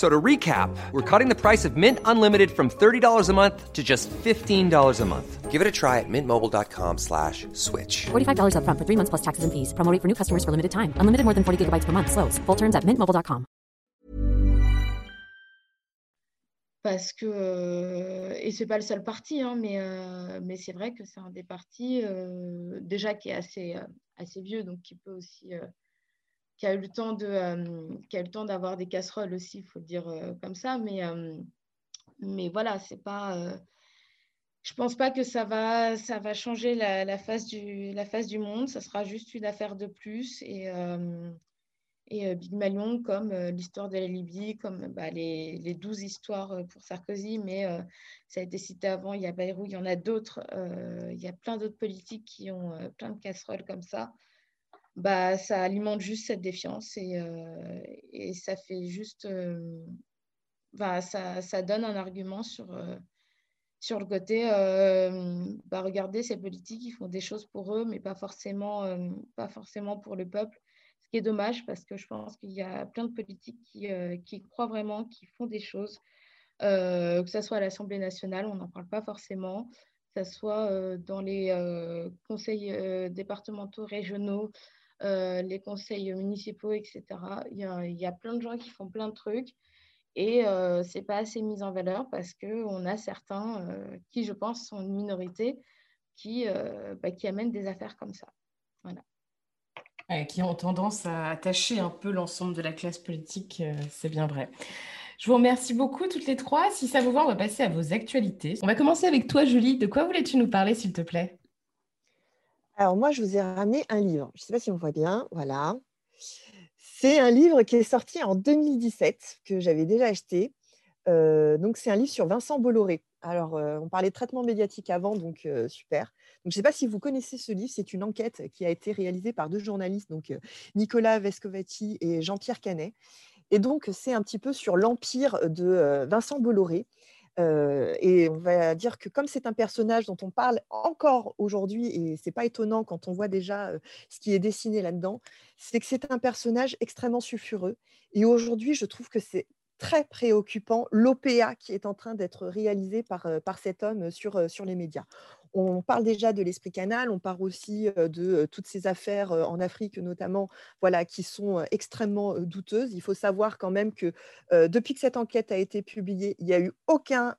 So to recap, we're cutting the price of Mint Unlimited from $30 a month to just $15 a month. Give it a try at mintmobile.com slash switch. $45 up front for three months plus taxes and fees. Promo for new customers for limited time. Unlimited more than 40 gigabytes per month. Slows. Full terms at mintmobile.com. Parce que, euh, et c'est pas le seul parti, hein, mais, euh, mais c'est vrai que c'est un des partis euh, déjà qui est assez, euh, assez vieux, donc qui peut aussi euh, qui a eu le temps de, euh, le temps d'avoir des casseroles aussi, il faut le dire euh, comme ça. Mais, euh, mais voilà, c'est pas. je pense pas que ça va, ça va changer la, la, face du, la face du monde. Ça sera juste une affaire de plus. Et, et Big Malion, comme l'histoire de la Libye, comme bah, les, les 12 histoires pour Sarkozy, mais ça a été cité avant, il y a Bayrou, il y en a d'autres. il y a plein d'autres politiques qui ont plein de casseroles comme ça bah, ça alimente juste cette défiance et, euh, et ça fait juste. Euh, bah, ça, ça, donne un argument sur, euh, sur le côté. bah, regardez, ces politiques, ils font des choses pour eux, mais pas forcément, pas forcément pour le peuple. Ce qui est dommage parce que je pense qu'il y a plein de politiques qui, qui croient vraiment, qui font des choses. que ce soit à l'Assemblée nationale, on n'en parle pas forcément, que ce soit dans les conseils départementaux, régionaux, euh, les conseils municipaux, etc. Il y, a, plein de gens qui font plein de trucs et euh, ce n'est pas assez mis en valeur parce qu'on a certains euh, qui, je pense, sont une minorité qui, bah, qui amènent des affaires comme ça. Voilà. qui ont tendance à attacher un peu l'ensemble de la classe politique, c'est bien vrai. Je vous remercie beaucoup toutes les trois. Si ça vous va, on va passer à vos actualités. On va commencer avec toi, Julie. De quoi voulais-tu nous parler, s'il te plaît? Alors moi, je vous ai ramené un livre. Je ne sais pas si on voit bien. Voilà. C'est un livre qui est sorti en 2017, que j'avais déjà acheté. Euh, donc c'est un livre sur Vincent Bolloré. Alors, euh, on parlait de traitement médiatique avant, donc euh, super. Donc, je ne sais pas si vous connaissez ce livre. C'est une enquête qui a été réalisée par deux journalistes, donc Nicolas Vescovati et Jean-Pierre Canet. Et donc, c'est un petit peu sur l'empire de Vincent Bolloré et on va dire que comme c'est un personnage dont on parle encore aujourd'hui, et c'est pas étonnant quand on voit déjà ce qui est dessiné là-dedans, c'est que c'est un personnage extrêmement sulfureux. Et aujourd'hui, je trouve que c'est très préoccupant l'OPA qui est en train d'être réalisé par, cet homme sur les médias. On parle déjà de l'esprit canal, on parle aussi de toutes ces affaires en Afrique notamment, voilà, qui sont extrêmement douteuses. Il faut savoir quand même que depuis que cette enquête a été publiée, il n'y a eu aucun,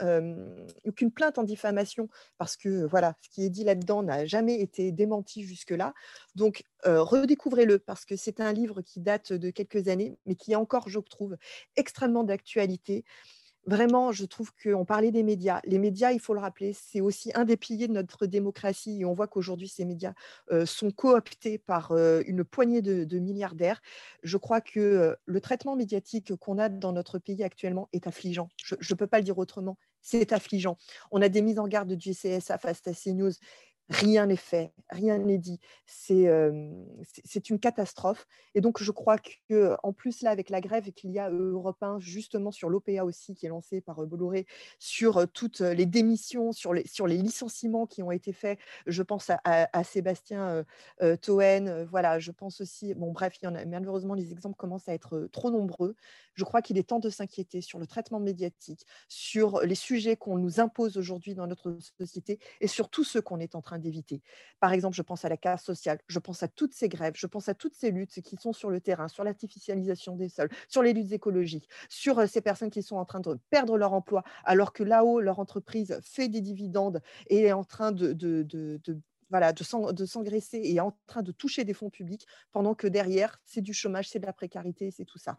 aucune plainte en diffamation parce que voilà, ce qui est dit là-dedans n'a jamais été démenti jusque-là. Donc redécouvrez-le parce que c'est un livre qui date de quelques années, mais qui est encore, je trouve, extrêmement d'actualité. Vraiment, je trouve qu'on parlait des médias. Les médias, il faut le rappeler, c'est aussi un des piliers de notre démocratie. Et on voit qu'aujourd'hui, ces médias euh, sont cooptés par euh, une poignée de, milliardaires. Je crois que le traitement médiatique qu'on a dans notre pays actuellement est affligeant. Je ne peux pas le dire autrement. C'est affligeant. On a des mises en garde du CSA face à CNews rien n'est fait, rien n'est dit. C'est une catastrophe. Et donc, je crois qu'en plus, là, avec la grève qu'il y a Europe 1, justement sur l'OPA aussi, qui est lancée par Bolloré, sur toutes les démissions, sur les, sur les licenciements qui ont été faits, je pense à, Sébastien Toen, voilà, je pense aussi, bon, bref, il y en a, malheureusement, les exemples commencent à être trop nombreux. Je crois qu'il est temps de s'inquiéter sur le traitement médiatique, sur les sujets qu'on nous impose aujourd'hui dans notre société et sur tout ce qu'on est en train d'éviter. Par exemple, je pense à la casse sociale, je pense à toutes ces grèves, je pense à toutes ces luttes qui sont sur le terrain, sur l'artificialisation des sols, sur les luttes écologiques, sur euh, ces personnes qui sont en train de perdre leur emploi alors que là-haut, leur entreprise fait des dividendes et est en train de, de, voilà, de s'engraisser et en train de toucher des fonds publics, pendant que derrière, c'est du chômage, c'est de la précarité, c'est tout ça.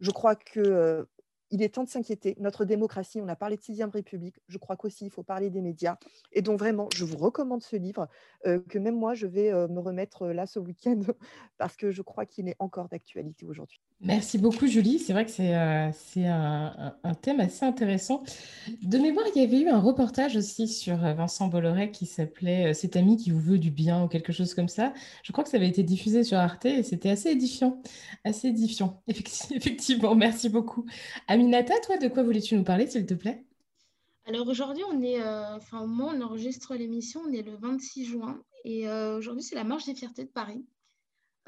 Je crois que euh, il est temps de s'inquiéter. Notre démocratie, on a parlé de sixième République, je crois qu'aussi il faut parler des médias. Et donc vraiment, je vous recommande ce livre, euh, que même moi, je vais euh, me remettre euh, là ce week-end, <laughs> parce que je crois qu'il est encore d'actualité aujourd'hui. Merci beaucoup, Julie. C'est vrai que c'est un, un, thème assez intéressant. De mémoire, il y avait eu un reportage aussi sur Vincent Bolloré qui s'appelait Cet ami qui vous veut du bien ou quelque chose comme ça. Je crois que ça avait été diffusé sur Arte et c'était assez édifiant. Assez édifiant, <laughs> effectivement. Merci beaucoup. Aminata, toi, de quoi voulais-tu nous parler, s'il te plaît? Alors aujourd'hui, on est, euh, enfin au moment où on enregistre l'émission, on est le 26 juin et euh, aujourd'hui c'est la marche des fiertés de Paris.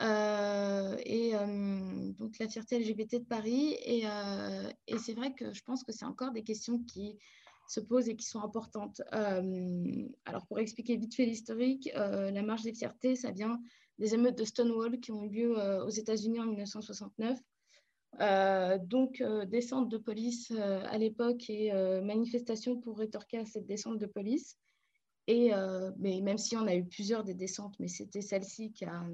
Euh, et donc la fierté LGBT de Paris et, c'est vrai que je pense que c'est encore des questions qui se posent et qui sont importantes. alors pour expliquer vite fait l'historique, la marche des fiertés, ça vient des émeutes de Stonewall qui ont eu lieu aux États-Unis en 1969 euh, donc, euh, descente de police euh, à l'époque et manifestation pour rétorquer à cette descente de police. Et mais même si on a eu plusieurs des descentes, mais c'était celle-ci qui a,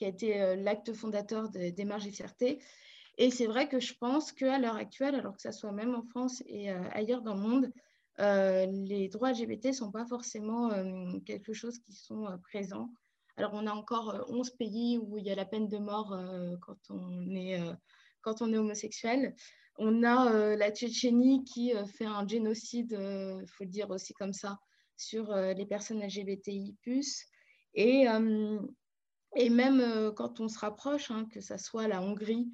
été l'acte fondateur des marches et fierté. Et c'est vrai que je pense qu'à l'heure actuelle, alors que ça soit même en France et ailleurs dans le monde, les droits LGBT ne sont pas forcément quelque chose qui sont présents. Alors, on a encore 11 pays où il y a la peine de mort quand on est quand on est homosexuel. On a euh, la Tchétchénie qui euh, fait un génocide, il euh, faut le dire aussi comme ça, sur les personnes LGBTI+. Et, et même quand on se rapproche, hein, que ce soit la Hongrie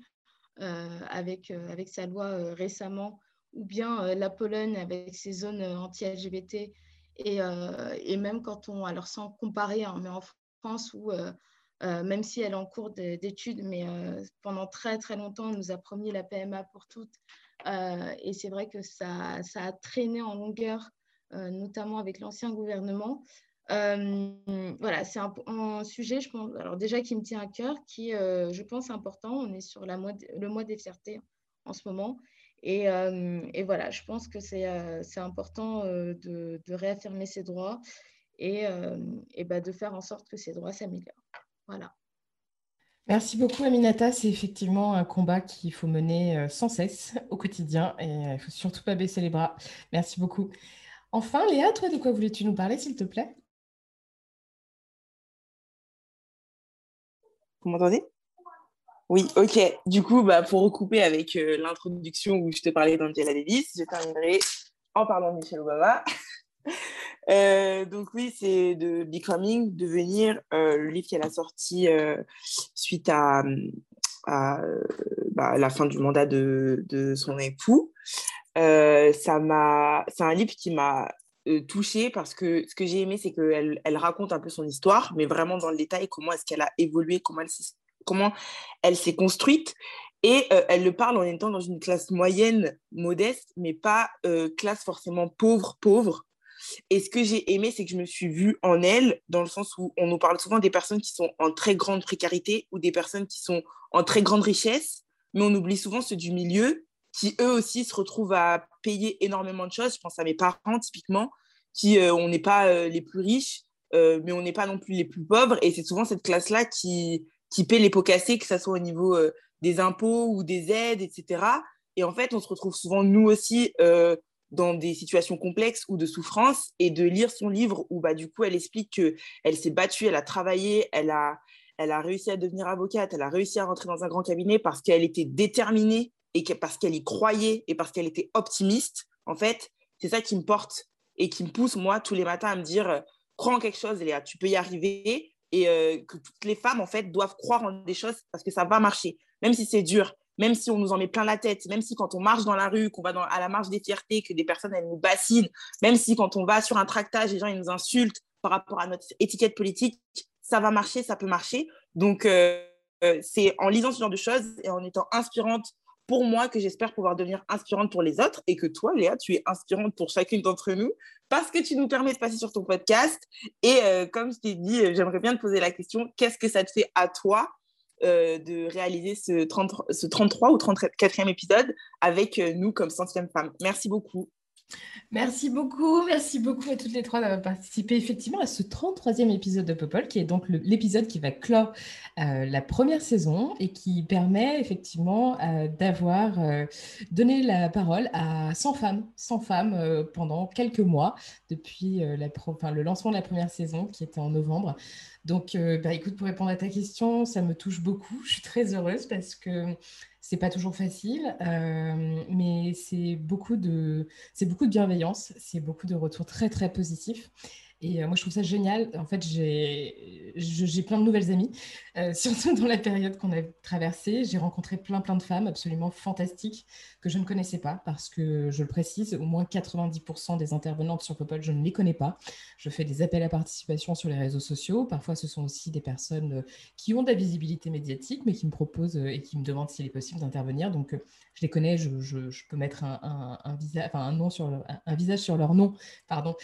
avec, avec sa loi récemment, ou bien la Pologne avec ses zones anti-LGBT, et, et, même quand on, alors sans comparer, hein, mais en France où euh, même si elle est en cours d'études, mais euh, pendant très très longtemps, on nous a promis la PMA pour toutes. Euh, et c'est vrai que ça, ça, a traîné en longueur, notamment avec l'ancien gouvernement. voilà, c'est un, sujet, je pense, alors déjà qui me tient à cœur, qui, je pense, important. On est sur le mois des fiertés en ce moment. Et, voilà, je pense que c'est important de, réaffirmer ces droits et, et bah, de faire en sorte que ces droits s'améliorent. Voilà. Merci beaucoup, Aminata. C'est effectivement un combat qu'il faut mener euh, sans cesse <laughs> au quotidien et euh, il ne faut surtout pas baisser les bras. Merci beaucoup. Enfin, Léa, toi, de quoi voulais-tu nous parler, s'il te plaît? Vous m'entendez? Oui, ok. Du coup, bah, pour recouper avec euh, l'introduction où je te parlais d'Angela Davis, je terminerai en parlant de Michelle Obama. <laughs> <laughs> Euh, donc oui, c'est de Becoming, devenir euh, le livre qu'elle a sorti euh, suite à, bah, la fin du mandat de, de son époux. ça c'est un livre qui m'a touchée parce que ce que j'ai aimé, c'est qu'elle elle raconte un peu son histoire, mais vraiment dans le détail, comment est-ce qu'elle a évolué, comment elle, comment elle s'est construite. Et elle le parle en étant dans une classe moyenne, modeste, mais pas classe forcément pauvre, pauvre. Et ce que j'ai aimé, c'est que je me suis vue en elle, dans le sens où on nous parle souvent des personnes qui sont en très grande précarité ou des personnes qui sont en très grande richesse, mais on oublie souvent ceux du milieu qui, eux aussi, se retrouvent à payer énormément de choses. Je pense à mes parents, typiquement, qui, euh, on n'est pas euh, les plus riches, euh, mais on n'est pas non plus les plus pauvres. Et c'est souvent cette classe-là qui, qui paie les pots cassés, que ce soit au niveau des impôts ou des aides, etc. Et en fait, on se retrouve souvent, nous aussi, dans des situations complexes ou de souffrance, et de lire son livre où, bah, du coup, elle explique qu'elle s'est battue, elle a travaillé, elle a, elle a réussi à devenir avocate, elle a réussi à rentrer dans un grand cabinet parce qu'elle était déterminée et que, parce qu'elle y croyait et parce qu'elle était optimiste. En fait, c'est ça qui me porte et qui me pousse, moi, tous les matins à me dire, crois en quelque chose, Léa, tu peux y arriver et euh, que toutes les femmes, en fait, doivent croire en des choses parce que ça va marcher, même si c'est dur, même si on nous en met plein la tête, même si quand on marche dans la rue, qu'on va à la marche des fiertés, que des personnes, elles nous bassinent, même si quand on va sur un tractage, les gens, ils nous insultent par rapport à notre étiquette politique, ça va marcher, ça peut marcher. Donc, euh, euh, c'est en lisant ce genre de choses et en étant inspirante pour moi que j'espère pouvoir devenir inspirante pour les autres et que toi, Léa, tu es inspirante pour chacune d'entre nous parce que tu nous permets de passer sur ton podcast. Et euh, comme je t'ai dit, j'aimerais bien te poser la question, qu'est-ce que ça te fait à toi de réaliser ce, 30, ce 33 ou 34e épisode avec nous comme centième femme Merci beaucoup. Merci beaucoup, merci beaucoup à toutes les trois d'avoir participé effectivement à ce 33e épisode de Popol, qui est donc l'épisode qui va clore euh, la première saison et qui permet effectivement euh, d'avoir euh, donné la parole à 100 femmes, 100 femmes pendant quelques mois depuis le lancement de la première saison qui était en novembre. Donc, bah, écoute, pour répondre à ta question, ça me touche beaucoup. Je suis très heureuse parce que c'est pas toujours facile, euh, mais c'est beaucoup de, c'est beaucoup de bienveillance, c'est beaucoup de retours très très positifs. Et euh, moi, je trouve ça génial. En fait, j'ai plein de nouvelles amies, euh, <laughs> surtout dans la période qu'on a traversée. J'ai rencontré plein, plein de femmes absolument fantastiques que je ne connaissais pas parce que, je le précise, au moins 90% des intervenantes sur Popol, je ne les connais pas. Je fais des appels à participation sur les réseaux sociaux. Parfois, ce sont aussi des personnes euh, qui ont de la visibilité médiatique, mais qui me proposent et qui me demandent s'il est possible d'intervenir. Donc, je les connais, je, peux mettre un, un, visage, un, nom sur un, visage sur leur nom, pardon,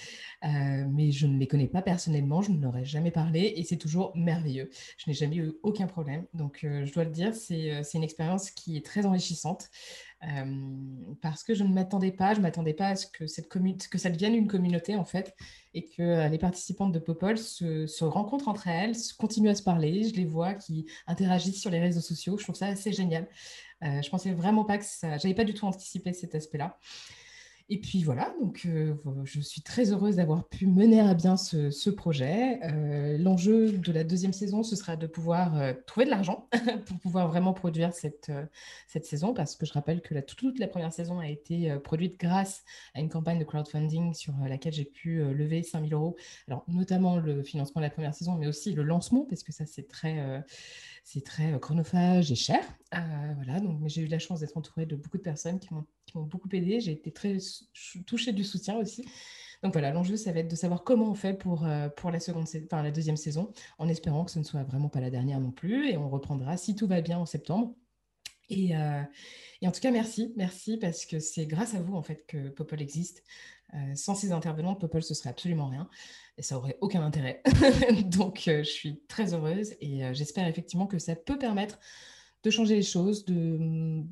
mais je je ne les connais pas personnellement, je ne leur ai jamais parlé et c'est toujours merveilleux. Je n'ai jamais eu aucun problème. Donc, euh, je dois le dire, c'est euh, une expérience qui est très enrichissante euh, parce que je ne m'attendais pas, je m'attendais pas à ce que, cette que ça devienne une communauté en fait et que les participantes de Popol se, se, rencontrent entre elles, continuent à se parler. Je les vois qui interagissent sur les réseaux sociaux. Je trouve ça assez génial. je pensais vraiment pas que ça, j'avais pas du tout anticipé cet aspect-là. Et puis voilà, donc euh, je suis très heureuse d'avoir pu mener à bien ce, projet. Euh, l'enjeu de la deuxième saison, ce sera de pouvoir euh, trouver de l'argent <laughs> pour pouvoir vraiment produire cette, cette saison, parce que je rappelle que la, toute la première saison a été produite grâce à une campagne de crowdfunding sur laquelle j'ai pu lever 5000 euros. Alors notamment le financement de la première saison, mais aussi le lancement, parce que ça c'est très c'est très chronophage et cher. voilà, donc j'ai eu la chance d'être entourée de beaucoup de personnes qui m'ont beaucoup aidé. J'ai été très touchée du soutien aussi. Donc voilà, l'enjeu, ça va être de savoir comment on fait pour, pour la, seconde, enfin, la deuxième saison, en espérant que ce ne soit vraiment pas la dernière non plus. Et on reprendra, si tout va bien, en septembre. Et, et en tout cas, merci, merci, parce que c'est grâce à vous, en fait, que Popol existe. Euh, sans ces intervenants, Popol, ce serait absolument rien. Et ça aurait aucun intérêt. <laughs> Donc, je suis très heureuse et j'espère effectivement que ça peut permettre de changer les choses, de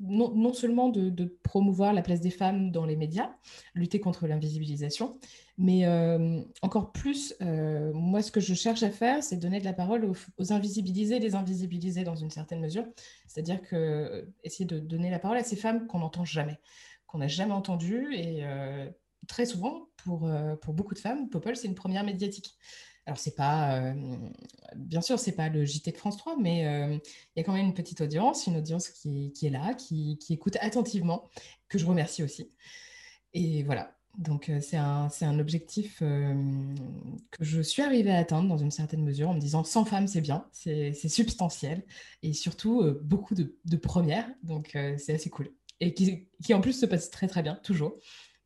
non, non, seulement de, promouvoir la place des femmes dans les médias, lutter contre l'invisibilisation, mais euh, encore plus, euh, moi, ce que je cherche à faire, c'est donner de la parole aux, invisibilisés, les invisibiliser dans une certaine mesure. C'est-à-dire que euh, essayer de donner la parole à ces femmes qu'on n'entend jamais, qu'on n'a jamais entendues. Et très souvent, pour, pour beaucoup de femmes, Popol, c'est une première médiatique. Alors, c'est pas, euh, bien sûr, c'est pas le JT de France 3, mais euh, il y a quand même une petite audience, une audience qui, est là, qui, écoute attentivement, que je remercie aussi. Et voilà, donc euh, c'est un, un, objectif que je suis arrivée à atteindre dans une certaine mesure en me disant 100 femmes, c'est bien, c'est substantiel, et surtout beaucoup de, premières, donc c'est assez cool. Et qui, en plus se passe très très bien, toujours.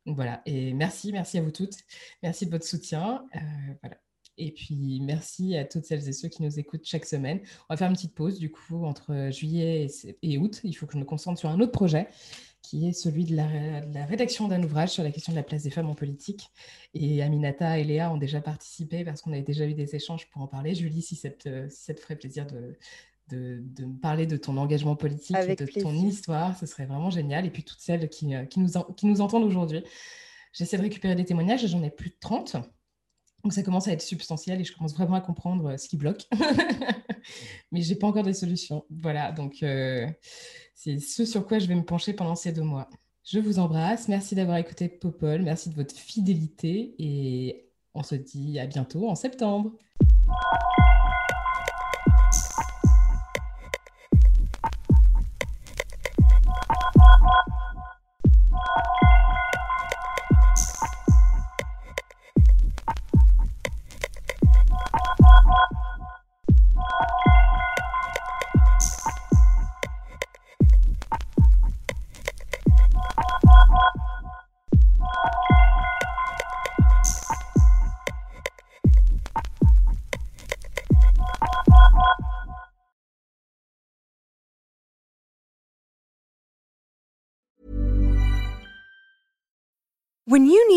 Donc voilà, et merci, merci à vous toutes, merci de votre soutien. voilà. Et puis, merci à toutes celles et ceux qui nous écoutent chaque semaine. On va faire une petite pause, du coup, entre juillet et août. Il faut que je me concentre sur un autre projet qui est celui de la, rédaction d'un ouvrage sur la question de la place des femmes en politique. Et Aminata et Léa ont déjà participé parce qu'on avait déjà eu des échanges pour en parler. Julie, si ça te, si ça te ferait plaisir de, de, me parler de ton engagement politique et de ton histoire, ce serait vraiment génial. Et puis toutes celles qui, qui, nous, qui nous entendent aujourd'hui. J'essaie de récupérer des témoignages et j'en ai plus de 30. Donc ça commence à être substantiel et je commence vraiment à comprendre euh, ce qui bloque. <laughs> Mais je n'ai pas encore des solutions. Voilà, donc, euh, c'est ce sur quoi je vais me pencher pendant ces deux mois. Je vous embrasse. Merci d'avoir écouté Popol. Merci de votre fidélité. Et on se dit à bientôt en septembre.